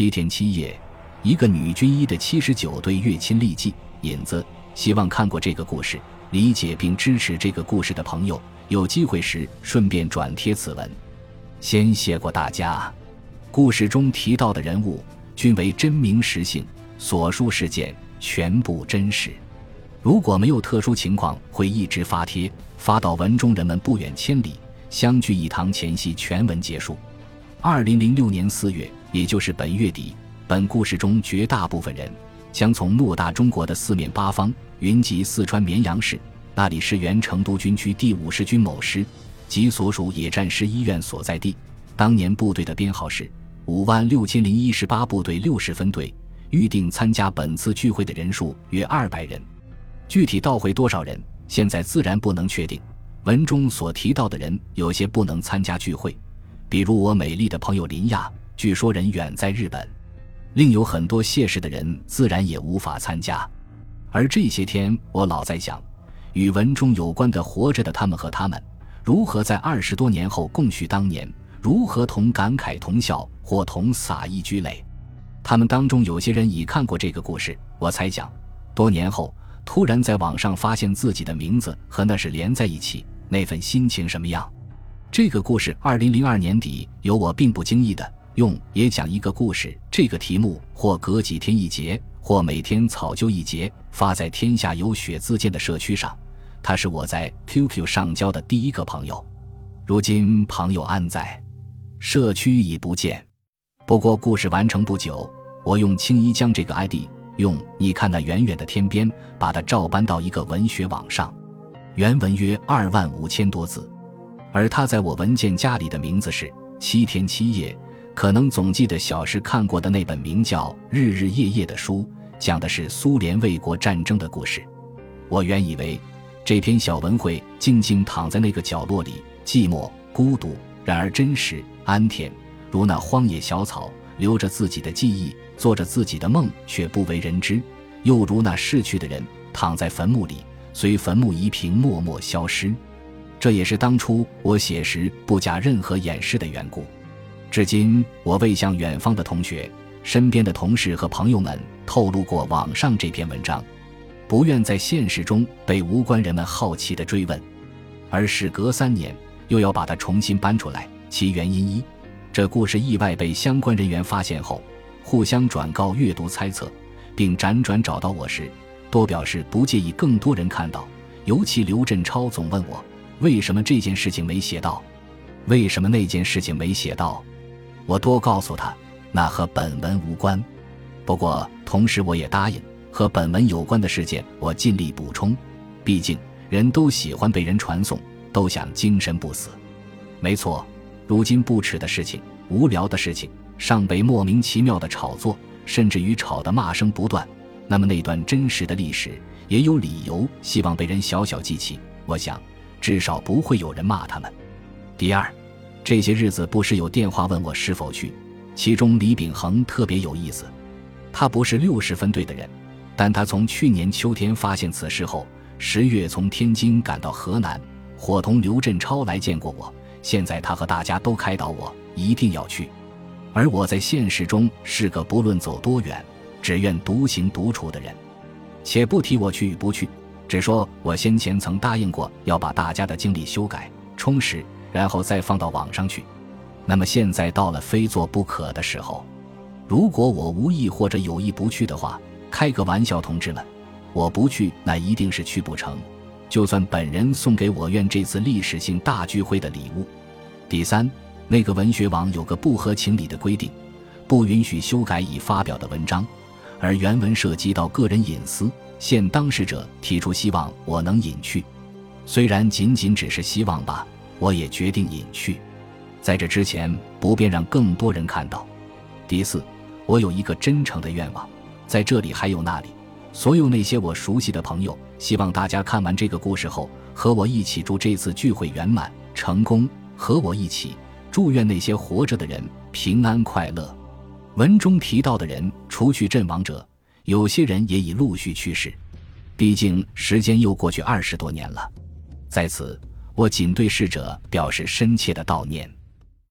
七天七夜，一个女军医的七十九对月亲历记。引子，希望看过这个故事、理解并支持这个故事的朋友，有机会时顺便转贴此文。先谢过大家。故事中提到的人物均为真名实姓，所述事件全部真实。如果没有特殊情况，会一直发帖，发到文中人们不远千里相聚一堂前夕，全文结束。二零零六年四月，也就是本月底，本故事中绝大部分人将从偌大中国的四面八方云集四川绵阳市，那里是原成都军区第五十军某师及所属野战师医院所在地。当年部队的编号是五万六千零一十八部队六十分队，预定参加本次聚会的人数约二百人。具体到会多少人，现在自然不能确定。文中所提到的人，有些不能参加聚会。比如我美丽的朋友林亚，据说人远在日本；另有很多谢氏的人，自然也无法参加。而这些天，我老在想，与文中有关的活着的他们和他们，如何在二十多年后共叙当年，如何同感慨同笑，或同洒一掬泪。他们当中有些人已看过这个故事，我猜想，多年后突然在网上发现自己的名字和那是连在一起，那份心情什么样？这个故事，二零零二年底由我并不经意的用“也讲一个故事”这个题目，或隔几天一节，或每天草就一节，发在天下有雪自荐的社区上。他是我在 QQ 上交的第一个朋友，如今朋友安在？社区已不见。不过故事完成不久，我用青衣将这个 ID 用“你看那远远的天边”把它照搬到一个文学网上，原文约二万五千多字。而他在我文件夹里的名字是《七天七夜》，可能总记得小时看过的那本名叫《日日夜夜》的书，讲的是苏联卫国战争的故事。我原以为这篇小文会静静躺在那个角落里，寂寞孤独，然而真实安恬，如那荒野小草，留着自己的记忆，做着自己的梦，却不为人知；又如那逝去的人，躺在坟墓里，随坟墓一平默默消失。这也是当初我写时不加任何掩饰的缘故。至今，我未向远方的同学、身边的同事和朋友们透露过网上这篇文章，不愿在现实中被无关人们好奇的追问。而事隔三年，又要把它重新搬出来，其原因一：这故事意外被相关人员发现后，互相转告阅读猜测，并辗转找到我时，多表示不介意更多人看到。尤其刘振超总问我。为什么这件事情没写到？为什么那件事情没写到？我多告诉他，那和本文无关。不过，同时我也答应，和本文有关的事件，我尽力补充。毕竟，人都喜欢被人传颂，都想精神不死。没错，如今不耻的事情、无聊的事情，尚被莫名其妙的炒作，甚至于吵得骂声不断。那么，那段真实的历史，也有理由希望被人小小记起。我想。至少不会有人骂他们。第二，这些日子不时有电话问我是否去，其中李秉衡特别有意思。他不是六十分队的人，但他从去年秋天发现此事后，十月从天津赶到河南，伙同刘振超来见过我。现在他和大家都开导我一定要去，而我在现实中是个不论走多远，只愿独行独处的人。且不提我去与不去。只说我先前曾答应过要把大家的经历修改充实，然后再放到网上去。那么现在到了非做不可的时候，如果我无意或者有意不去的话，开个玩笑，同志们，我不去那一定是去不成。就算本人送给我院这次历史性大聚会的礼物。第三，那个文学网有个不合情理的规定，不允许修改已发表的文章，而原文涉及到个人隐私。现当事者提出希望我能隐去，虽然仅仅只是希望吧，我也决定隐去。在这之前，不便让更多人看到。第四，我有一个真诚的愿望，在这里还有那里，所有那些我熟悉的朋友，希望大家看完这个故事后，和我一起祝这次聚会圆满成功，和我一起祝愿那些活着的人平安快乐。文中提到的人，除去阵亡者。有些人也已陆续去世，毕竟时间又过去二十多年了。在此，我仅对逝者表示深切的悼念。